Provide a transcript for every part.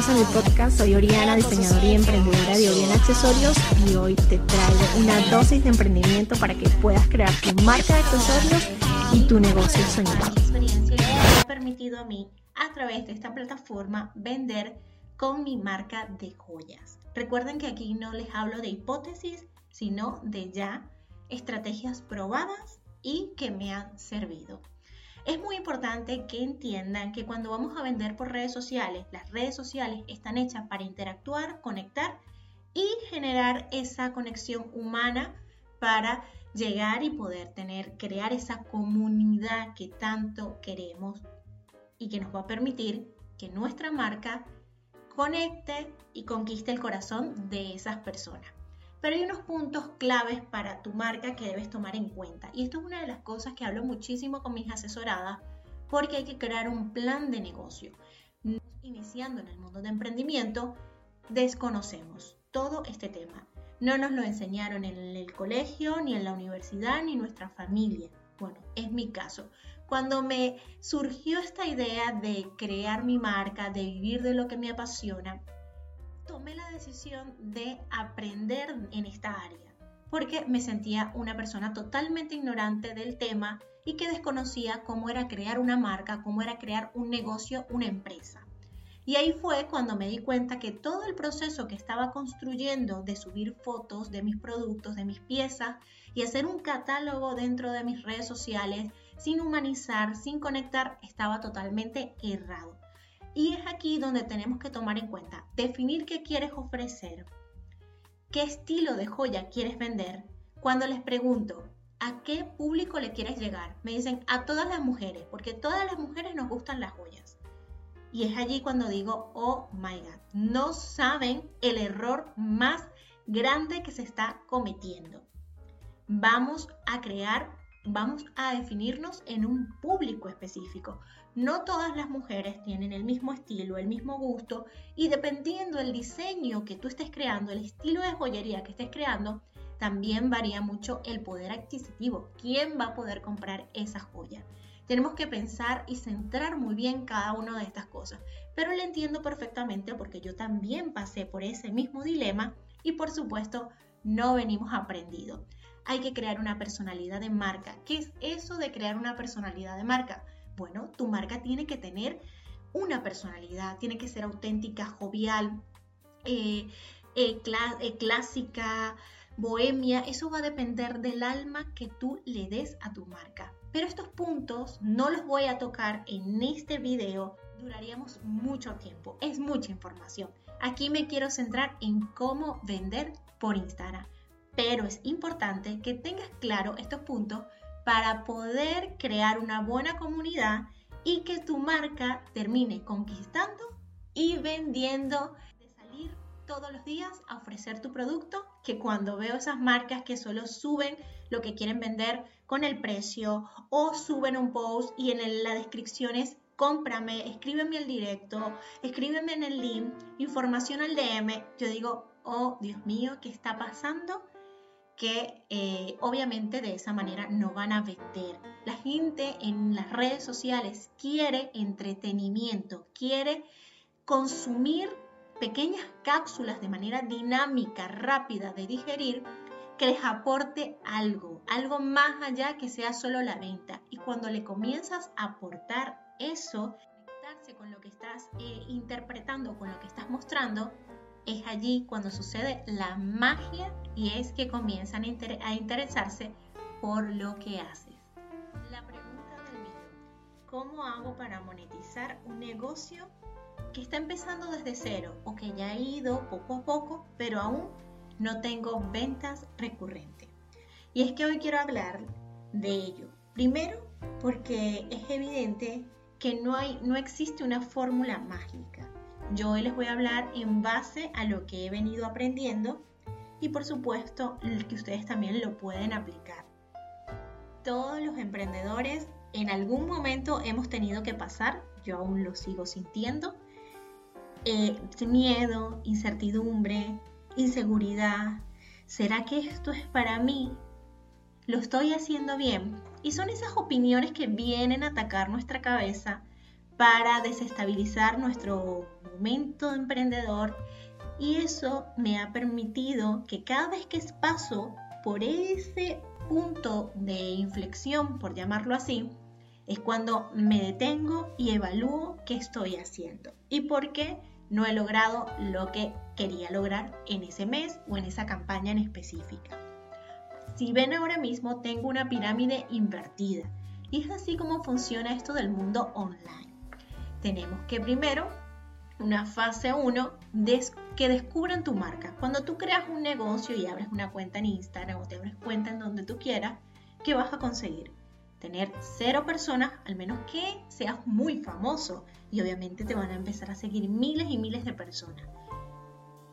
bienvenidos a mi podcast. Soy Oriana, diseñadora y emprendedora de Oriana Accesorios y hoy te traigo una dosis de emprendimiento para que puedas crear tu marca de accesorios y tu negocio soñado. experiencia me ha permitido a mí, a través de esta plataforma, vender con mi marca de joyas. Recuerden que aquí no les hablo de hipótesis, sino de ya estrategias probadas y que me han servido. Es muy importante que entiendan que cuando vamos a vender por redes sociales, las redes sociales están hechas para interactuar, conectar y generar esa conexión humana para llegar y poder tener, crear esa comunidad que tanto queremos y que nos va a permitir que nuestra marca conecte y conquiste el corazón de esas personas. Pero hay unos puntos claves para tu marca que debes tomar en cuenta. Y esto es una de las cosas que hablo muchísimo con mis asesoradas porque hay que crear un plan de negocio. Iniciando en el mundo de emprendimiento, desconocemos todo este tema. No nos lo enseñaron en el colegio, ni en la universidad, ni nuestra familia. Bueno, es mi caso. Cuando me surgió esta idea de crear mi marca, de vivir de lo que me apasiona, tomé la decisión de aprender en esta área, porque me sentía una persona totalmente ignorante del tema y que desconocía cómo era crear una marca, cómo era crear un negocio, una empresa. Y ahí fue cuando me di cuenta que todo el proceso que estaba construyendo de subir fotos de mis productos, de mis piezas y hacer un catálogo dentro de mis redes sociales sin humanizar, sin conectar, estaba totalmente errado. Y es aquí donde tenemos que tomar en cuenta, definir qué quieres ofrecer, qué estilo de joya quieres vender. Cuando les pregunto, ¿a qué público le quieres llegar? Me dicen, a todas las mujeres, porque todas las mujeres nos gustan las joyas. Y es allí cuando digo, oh my god, no saben el error más grande que se está cometiendo. Vamos a crear, vamos a definirnos en un público específico. No todas las mujeres tienen el mismo estilo, el mismo gusto y dependiendo del diseño que tú estés creando, el estilo de joyería que estés creando, también varía mucho el poder adquisitivo. ¿Quién va a poder comprar esa joya? Tenemos que pensar y centrar muy bien cada una de estas cosas. Pero le entiendo perfectamente porque yo también pasé por ese mismo dilema y por supuesto no venimos aprendido. Hay que crear una personalidad de marca. ¿Qué es eso de crear una personalidad de marca? Bueno, tu marca tiene que tener una personalidad, tiene que ser auténtica, jovial, eh, eh, eh, clásica, bohemia. Eso va a depender del alma que tú le des a tu marca. Pero estos puntos no los voy a tocar en este video, duraríamos mucho tiempo, es mucha información. Aquí me quiero centrar en cómo vender por Instagram. Pero es importante que tengas claro estos puntos para poder crear una buena comunidad y que tu marca termine conquistando y vendiendo de salir todos los días a ofrecer tu producto que cuando veo esas marcas que solo suben lo que quieren vender con el precio o suben un post y en la descripción es cómprame, escríbeme al directo, escríbeme en el link, información al DM, yo digo, oh Dios mío, ¿qué está pasando? Que eh, obviamente de esa manera no van a vender. La gente en las redes sociales quiere entretenimiento, quiere consumir pequeñas cápsulas de manera dinámica, rápida de digerir, que les aporte algo, algo más allá que sea solo la venta. Y cuando le comienzas a aportar eso, conectarse con lo que estás eh, interpretando, con lo que estás mostrando, es allí cuando sucede la magia y es que comienzan a, interesarse por lo que haces. La pregunta del millón, ¿cómo hago para monetizar un negocio que está empezando desde cero o que ya ha ido poco a poco, pero aún no tengo ventas recurrentes? Y es que hoy quiero hablar de ello. Primero, porque es evidente que no, hay, no existe una fórmula mágica. Yo hoy les voy a hablar en base a lo que he venido aprendiendo y por supuesto que ustedes también lo pueden aplicar. Todos los emprendedores en algún momento hemos tenido que pasar, yo aún lo sigo sintiendo, eh, miedo, incertidumbre, inseguridad. ¿Será que esto es para mí? ¿Lo estoy haciendo bien? Y son esas opiniones que vienen a atacar nuestra cabeza para desestabilizar nuestro momento emprendedor y eso me ha permitido que cada vez que paso por ese punto de inflexión, por llamarlo así, es cuando me detengo y evalúo qué estoy haciendo y por qué no he logrado lo que quería lograr en ese mes o en esa campaña en específica. Si ven ahora mismo tengo una pirámide invertida y es así como funciona esto del mundo online. Tenemos que primero una fase 1 que descubran tu marca. Cuando tú creas un negocio y abres una cuenta en Instagram o te abres cuenta en donde tú quieras, ¿qué vas a conseguir? Tener cero personas, al menos que seas muy famoso y obviamente te van a empezar a seguir miles y miles de personas.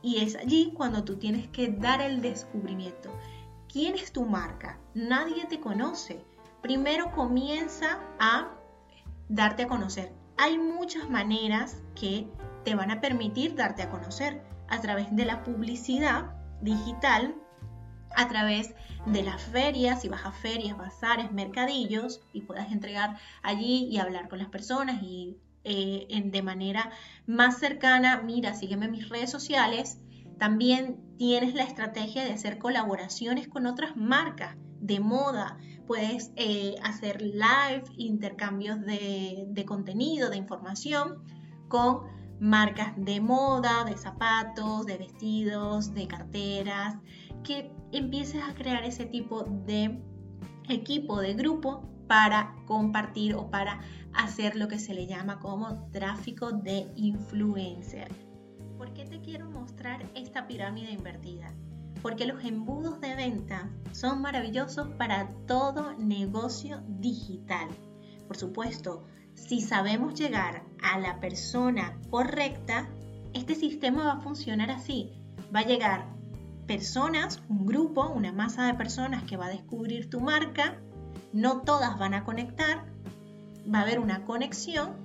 Y es allí cuando tú tienes que dar el descubrimiento. ¿Quién es tu marca? Nadie te conoce. Primero comienza a darte a conocer. Hay muchas maneras que te van a permitir darte a conocer a través de la publicidad digital, a través de las ferias, si vas a ferias, bazares, mercadillos y puedas entregar allí y hablar con las personas y eh, de manera más cercana, mira, sígueme en mis redes sociales. También tienes la estrategia de hacer colaboraciones con otras marcas de moda. Puedes eh, hacer live, intercambios de, de contenido, de información con marcas de moda, de zapatos, de vestidos, de carteras, que empieces a crear ese tipo de equipo, de grupo para compartir o para hacer lo que se le llama como tráfico de influencer. ¿Por qué te quiero mostrar esta pirámide invertida? Porque los embudos de venta son maravillosos para todo negocio digital. Por supuesto, si sabemos llegar a la persona correcta, este sistema va a funcionar así. Va a llegar personas, un grupo, una masa de personas que va a descubrir tu marca. No todas van a conectar, va a haber una conexión.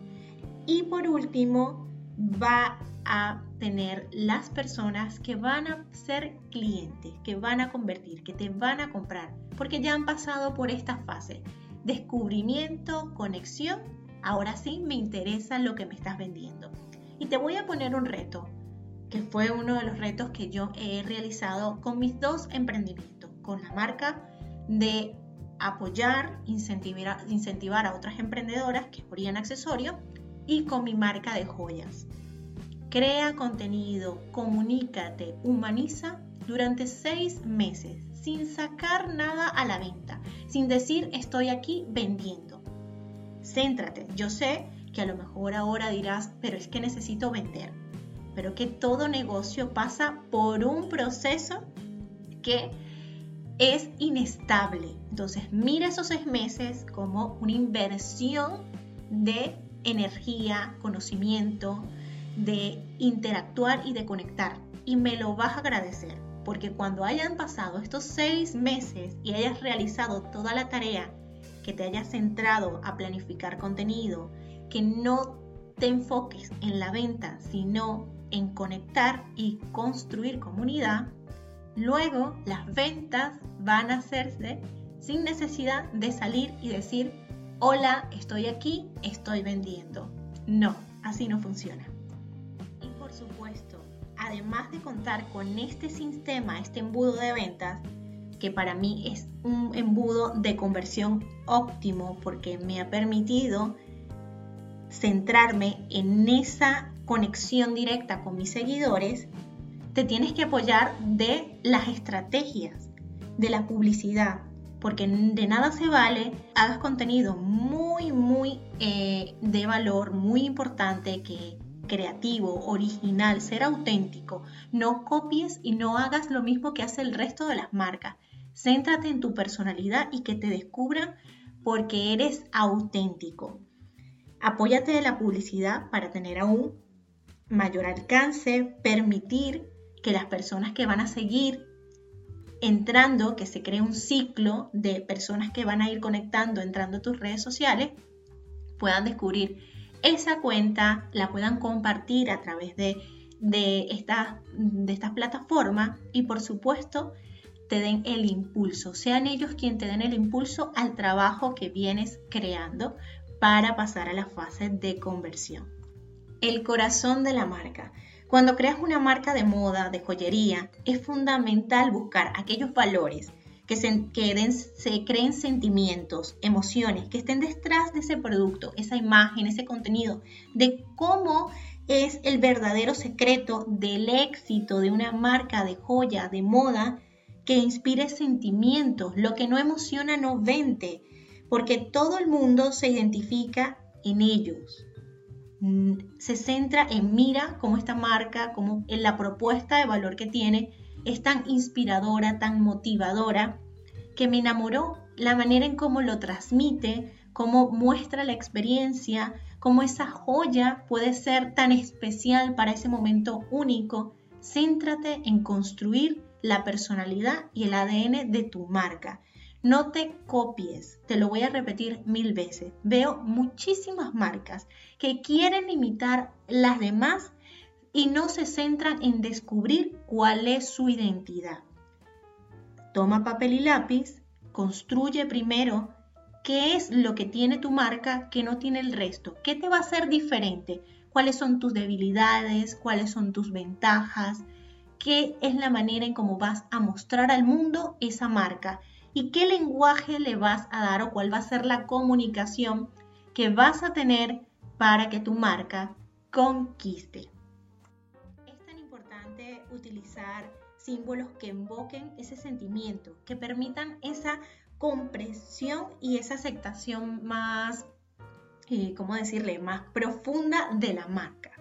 Y por último, va a tener las personas que van a ser clientes, que van a convertir, que te van a comprar, porque ya han pasado por esta fase. Descubrimiento, conexión ahora sí me interesa lo que me estás vendiendo. Y te voy a poner un reto, que fue uno de los retos que yo he realizado con mis dos emprendimientos, con la marca de apoyar, incentivar, a otras emprendedoras que ponían accesorios y con mi marca de joyas. Crea contenido, comunícate, humaniza durante seis meses sin sacar nada a la venta, sin decir estoy aquí vendiendo céntrate. Yo sé que a lo mejor ahora dirás, pero es que necesito vender. Pero que todo negocio pasa por un proceso que es inestable. Entonces, mira esos seis meses como una inversión de energía, conocimiento, de interactuar y de conectar. Y me lo vas a agradecer, porque cuando hayan pasado estos seis meses y hayas realizado toda la tarea que te hayas centrado a planificar contenido, que no te enfoques en la venta, sino en conectar y construir comunidad, luego las ventas van a hacerse sin necesidad de salir y decir, hola, estoy aquí, estoy vendiendo. No, así no funciona. Además de contar con este sistema, este embudo de ventas, que para mí es un embudo de conversión óptimo porque me ha permitido centrarme en esa conexión directa con mis seguidores, te tienes que apoyar de las estrategias, de la publicidad, porque de nada se vale hagas contenido muy, muy eh, de valor, muy importante, que creativo, original, ser auténtico. No copies y no hagas lo mismo que hace el resto de las marcas. Céntrate en tu personalidad y que te descubran porque eres auténtico. Apóyate de la publicidad para tener aún mayor alcance, permitir que las personas que van a seguir entrando, que se cree un ciclo de personas que van a ir conectando, entrando a tus redes sociales, puedan descubrir esa cuenta, la puedan compartir a través de, de, de estas plataformas y por supuesto te den el impulso, sean ellos quienes te den el impulso al trabajo que vienes creando para pasar a la fase de conversión. El corazón de la marca. Cuando creas una marca de moda, de joyería, es fundamental buscar aquellos valores que se, creen sentimientos, emociones, que estén detrás de ese producto, esa imagen, ese contenido, de cómo es el verdadero secreto del éxito de una marca de joya, de moda, que inspire sentimientos. Lo que no emociona no vende, porque todo el mundo se identifica en ellos. Mm, se centra en mira cómo esta marca, como en la propuesta de valor que tiene, es tan inspiradora, tan motivadora, que me enamoró la manera en cómo lo transmite, cómo muestra la experiencia, cómo esa joya puede ser tan especial para ese momento único. Céntrate en construir la personalidad y el ADN de tu marca. No te copies, te lo voy a repetir mil veces. Veo muchísimas marcas que quieren imitar las demás y no se centran en descubrir cuál es su identidad. Toma papel y lápiz, construye primero qué es lo que tiene tu marca que no tiene el resto, qué te va a hacer diferente, cuáles son tus debilidades, cuáles son tus ventajas, qué es la manera en cómo vas a mostrar al mundo esa marca y qué lenguaje le vas a dar o cuál va a ser la comunicación que vas a tener para que tu marca conquiste. Utilizar símbolos que invoquen ese sentimiento, que permitan esa comprensión y esa aceptación más, eh, ¿cómo decirle?, más profunda de la marca.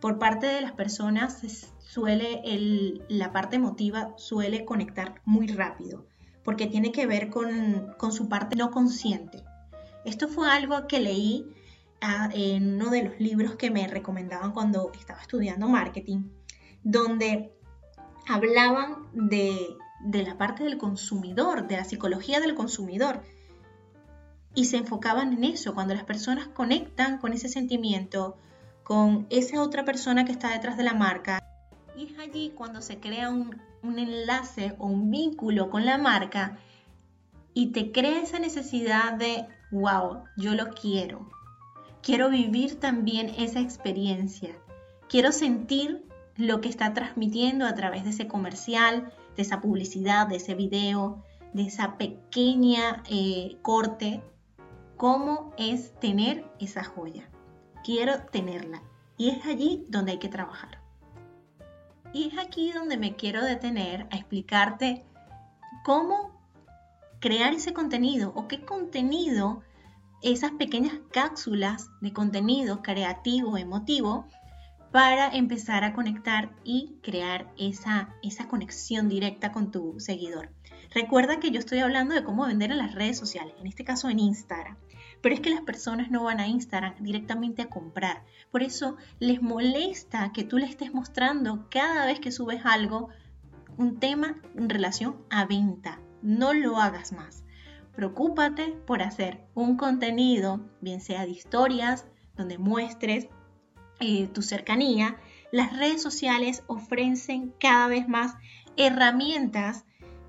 Por parte de las personas suele la parte emotiva suele conectar muy rápido porque tiene que ver con, su parte no consciente. Esto fue algo que leí ah, en uno de los libros que me recomendaban cuando estaba estudiando marketing, donde hablaban de, de la parte del consumidor, de la psicología del consumidor. Y se enfocaban en eso, cuando las personas conectan con ese sentimiento, con esa otra persona que está detrás de la marca. Y es allí cuando se crea un, un enlace o un vínculo con la marca y te crea esa necesidad de, wow, yo lo quiero. Quiero vivir también esa experiencia. Quiero sentir lo que está transmitiendo a través de ese comercial, de esa publicidad, de ese video, de esa pequeña eh, corte. ¿Cómo es tener esa joya? Quiero tenerla. Y es allí donde hay que trabajar. Y es aquí donde me quiero detener a explicarte cómo crear ese contenido o qué contenido, esas pequeñas cápsulas de contenido creativo, emotivo, para empezar a conectar y crear esa, esa conexión directa con tu seguidor. Recuerda que yo estoy hablando de cómo vender en las redes sociales, en este caso en Instagram. Pero es que las personas no van a Instagram directamente a comprar. Por eso les molesta que tú le estés mostrando cada vez que subes algo un tema en relación a venta. No lo hagas más. Preocúpate por hacer un contenido, bien sea de historias, donde muestres eh, tu cercanía. Las redes sociales ofrecen cada vez más herramientas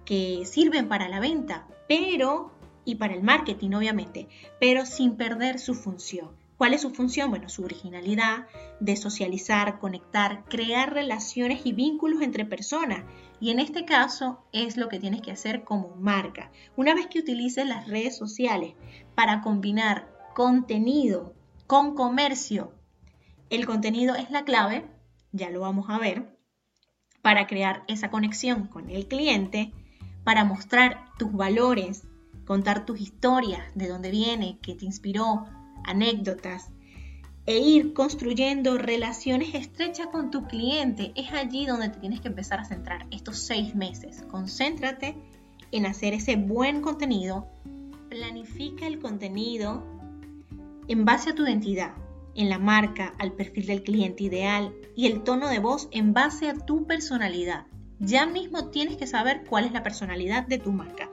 que sirven para la venta, pero y para el marketing, obviamente, pero sin perder su función. ¿Cuál es su función? Bueno, su originalidad de socializar, conectar, crear relaciones y vínculos entre personas. Y en este caso es lo que tienes que hacer como marca. Una vez que utilices las redes sociales para combinar contenido con comercio, el contenido es la clave, ya lo vamos a ver, para crear esa conexión con el cliente, para mostrar tus valores, contar tus historias, de dónde viene, qué te inspiró, anécdotas, e ir construyendo relaciones estrechas con tu cliente. Es allí donde te tienes que empezar a centrar estos seis meses. Concéntrate en hacer ese buen contenido. Planifica el contenido en base a tu identidad, en la marca, al perfil del cliente ideal y el tono de voz en base a tu personalidad. Ya mismo tienes que saber cuál es la personalidad de tu marca.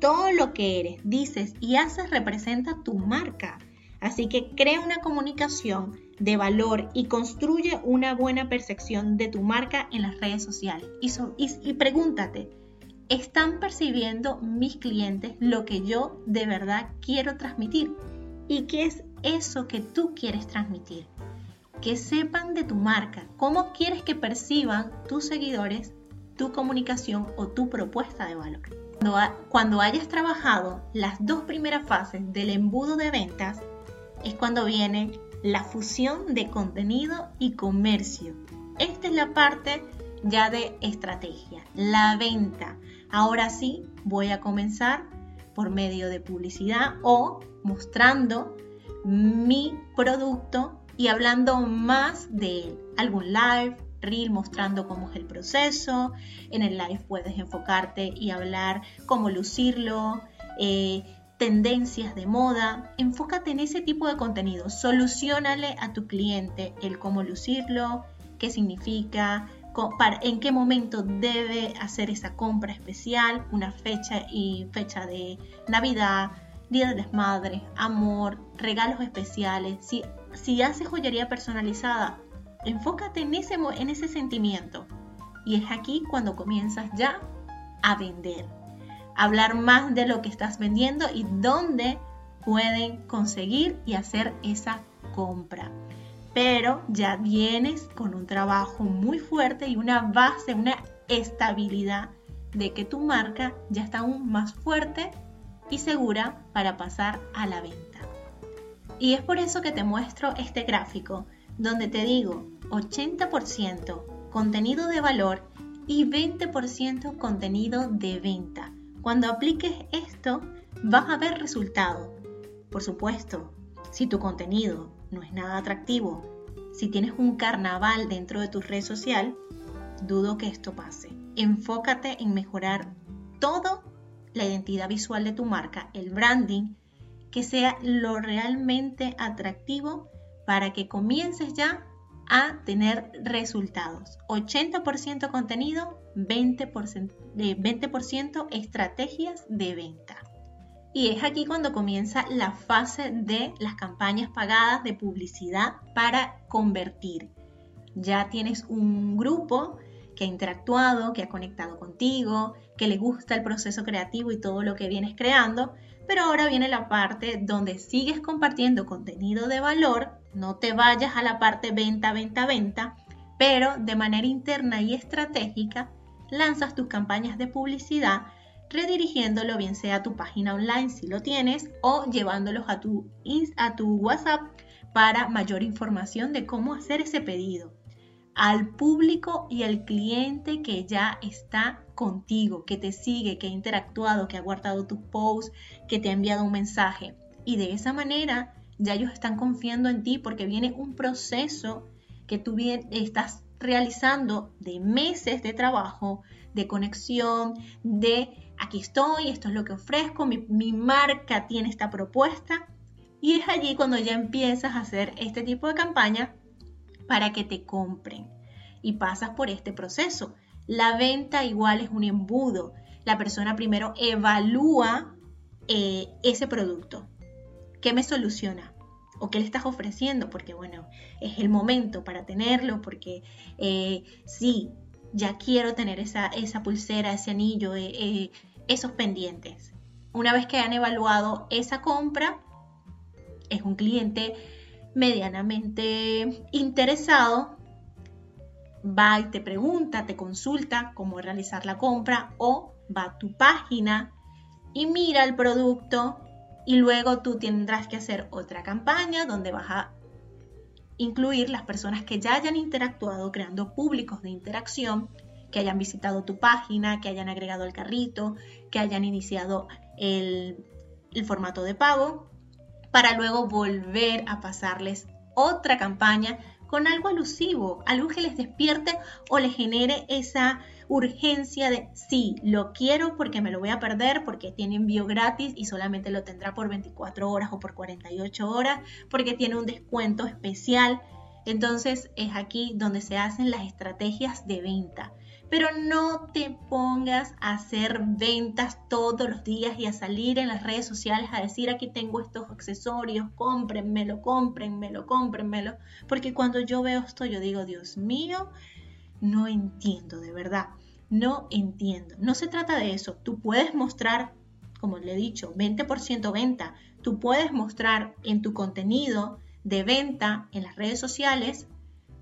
Todo lo que eres, dices y haces representa tu marca. Así que crea una comunicación de valor y construye una buena percepción de tu marca en las redes sociales. Y, pregúntate, ¿están percibiendo mis clientes lo que yo de verdad quiero transmitir? ¿Y qué es eso que tú quieres transmitir. Que sepan de tu marca, cómo quieres que perciban tus seguidores tu comunicación o tu propuesta de valor. Cuando, hayas trabajado las dos primeras fases del embudo de ventas, es cuando viene la fusión de contenido y comercio. Esta es la parte ya de estrategia, la venta. Ahora sí, voy a comenzar por medio de publicidad o mostrando mi producto y hablando más de él. Algún live, reel mostrando cómo es el proceso. En el live puedes enfocarte y hablar cómo lucirlo, eh, tendencias de moda. Enfócate en ese tipo de contenido. Solucionale a tu cliente el cómo lucirlo, qué significa, en qué momento debe hacer esa compra especial, una fecha y fecha de Navidad, Día de las Madres, amor, regalos especiales. Si, si haces joyería personalizada, enfócate en ese, en ese sentimiento. Y es aquí cuando comienzas ya a vender. Hablar más de lo que estás vendiendo y dónde pueden conseguir y hacer esa compra pero ya vienes con un trabajo muy fuerte y una base, una estabilidad de que tu marca ya está aún más fuerte y segura para pasar a la venta. Y es por eso que te muestro este gráfico donde te digo 80% contenido de valor y 20% contenido de venta. Cuando apliques esto vas a ver resultados. Por supuesto, si tu contenido no es nada atractivo, si tienes un carnaval dentro de tu red social, dudo que esto pase. Enfócate en mejorar todo la identidad visual de tu marca, el branding, que sea lo realmente atractivo para que comiences ya a tener resultados. 80% contenido, 20%, 20 estrategias de venta. Y es aquí cuando comienza la fase de las campañas pagadas de publicidad para convertir. Ya tienes un grupo que ha interactuado, que ha conectado contigo, que le gusta el proceso creativo y todo lo que vienes creando, pero ahora viene la parte donde sigues compartiendo contenido de valor, no te vayas a la parte venta, venta, venta, pero de manera interna y estratégica lanzas tus campañas de publicidad redirigiéndolo bien sea a tu página online si lo tienes o llevándolos a tu, a tu WhatsApp para mayor información de cómo hacer ese pedido. Al público y al cliente que ya está contigo, que te sigue, que ha interactuado, que ha guardado tu post, que te ha enviado un mensaje. Y de esa manera ya ellos están confiando en ti porque viene un proceso que tú bien estás realizando de meses de trabajo, de conexión, de aquí estoy, esto es lo que ofrezco, mi, marca tiene esta propuesta. Y es allí cuando ya empiezas a hacer este tipo de campaña para que te compren. Y pasas por este proceso. La venta igual es un embudo. La persona primero evalúa eh, ese producto. ¿Qué me soluciona? ¿O qué le estás ofreciendo? Porque bueno, es el momento para tenerlo, porque eh, sí, ya quiero tener esa, pulsera, ese anillo, eh, eh, esos pendientes. Una vez que han evaluado esa compra, es un cliente medianamente interesado, va y te pregunta, te consulta cómo realizar la compra o va a tu página y mira el producto y luego tú tendrás que hacer otra campaña donde vas a incluir las personas que ya hayan interactuado creando públicos de interacción, que hayan visitado tu página, que hayan agregado el carrito, que hayan iniciado el, el formato de pago, para luego volver a pasarles otra campaña con algo alusivo, algo que les despierte o les genere esa urgencia de sí, lo quiero porque me lo voy a perder, porque tiene envío gratis y solamente lo tendrá por 24 horas o por 48 horas, porque tiene un descuento especial. Entonces es aquí donde se hacen las estrategias de venta. Pero no te pongas a hacer ventas todos los días y a salir en las redes sociales a decir aquí tengo estos accesorios, cómprenmelo, cómprenmelo, cómprenmelo. Porque cuando yo veo esto yo digo, Dios mío, no entiendo, de verdad, no entiendo. No se trata de eso. Tú puedes mostrar como le he dicho, 20% venta. Tú puedes mostrar en tu contenido de venta en las redes sociales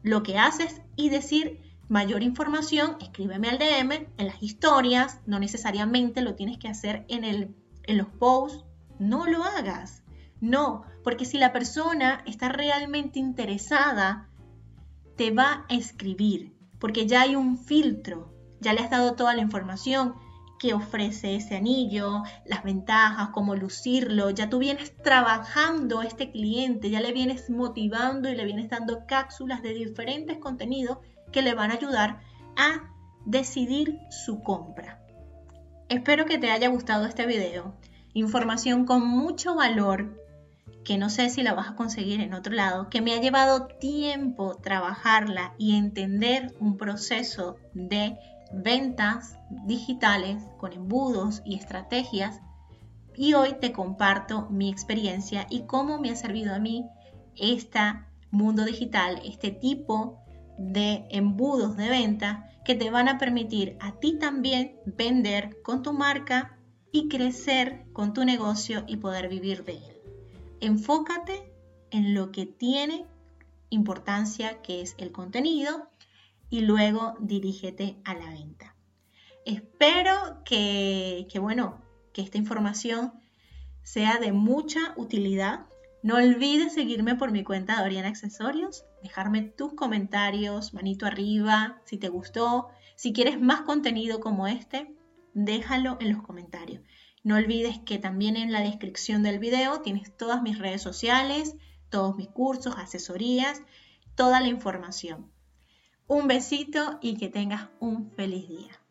lo que haces y decir mayor información, escríbeme al DM, en las historias, no necesariamente lo tienes que hacer en, el, en los posts, no lo hagas. No, porque si la persona está realmente interesada, te va a escribir, porque ya hay un filtro, ya le has dado toda la información que ofrece ese anillo, las ventajas, cómo lucirlo, ya tú vienes trabajando a este cliente, ya le vienes motivando y le vienes dando cápsulas de diferentes contenidos que le van a ayudar a decidir su compra. Espero que te haya gustado este video. Información con mucho valor que no sé si la vas a conseguir en otro lado, que me ha llevado tiempo trabajarla y entender un proceso de ventas digitales con embudos y estrategias. Y hoy te comparto mi experiencia y cómo me ha servido a mí este mundo digital, este tipo de embudos de venta que te van a permitir a ti también vender con tu marca y crecer con tu negocio y poder vivir de él. Enfócate en lo que tiene importancia, que es el contenido, y luego dirígete a la venta. Espero que, que bueno, que esta información sea de mucha utilidad no olvides seguirme por mi cuenta de Oriana Accesorios, dejarme tus comentarios, manito arriba, si te gustó, si quieres más contenido como este, déjalo en los comentarios. No olvides que también en la descripción del video tienes todas mis redes sociales, todos mis cursos, asesorías, toda la información. Un besito y que tengas un feliz día.